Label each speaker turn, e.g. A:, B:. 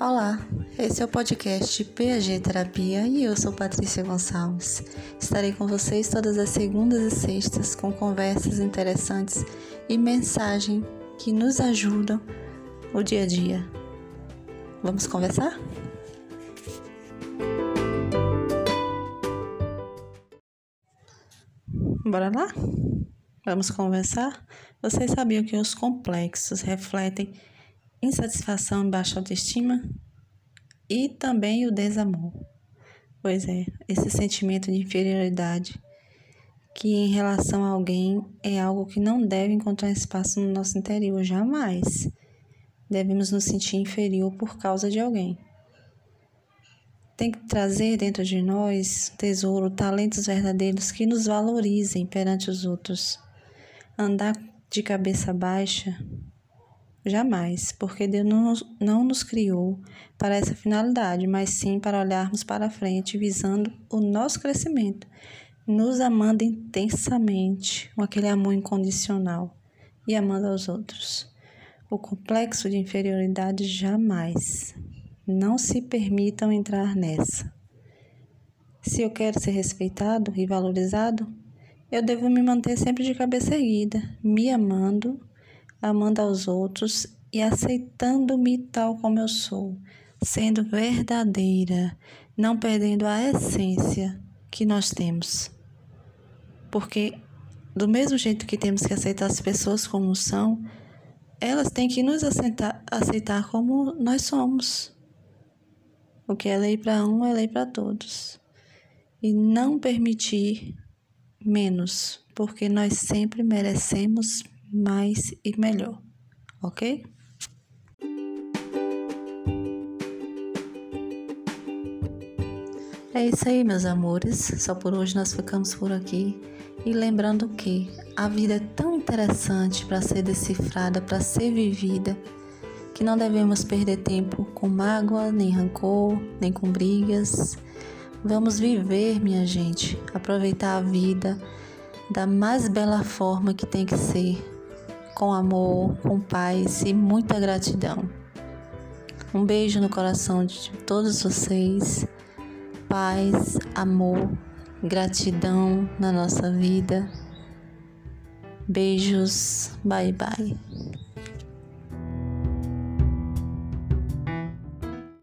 A: Olá, esse é o podcast PAG Terapia e eu sou Patrícia Gonçalves. Estarei com vocês todas as segundas e sextas com conversas interessantes e mensagem que nos ajudam o dia a dia. Vamos conversar? Bora lá? Vamos conversar? Vocês sabiam que os complexos refletem insatisfação e baixa autoestima e também o desamor. Pois é, esse sentimento de inferioridade que em relação a alguém é algo que não deve encontrar espaço no nosso interior jamais. Devemos nos sentir inferior por causa de alguém. Tem que trazer dentro de nós tesouro, talentos verdadeiros que nos valorizem perante os outros. Andar de cabeça baixa Jamais, porque Deus não, não nos criou para essa finalidade, mas sim para olharmos para frente, visando o nosso crescimento, nos amando intensamente, com aquele amor incondicional e amando aos outros. O complexo de inferioridade jamais. Não se permitam entrar nessa. Se eu quero ser respeitado e valorizado, eu devo me manter sempre de cabeça erguida, me amando amando aos outros e aceitando-me tal como eu sou, sendo verdadeira, não perdendo a essência que nós temos. Porque, do mesmo jeito que temos que aceitar as pessoas como são, elas têm que nos aceitar, aceitar como nós somos. O que é lei para um é lei para todos. E não permitir menos, porque nós sempre merecemos mais e melhor, ok? É isso aí, meus amores. Só por hoje nós ficamos por aqui. E lembrando que a vida é tão interessante para ser decifrada, para ser vivida, que não devemos perder tempo com mágoa, nem rancor, nem com brigas. Vamos viver, minha gente, aproveitar a vida da mais bela forma que tem que ser, com amor, com paz e muita gratidão. Um beijo no coração de todos vocês. Paz, amor, gratidão na nossa vida. Beijos, bye bye.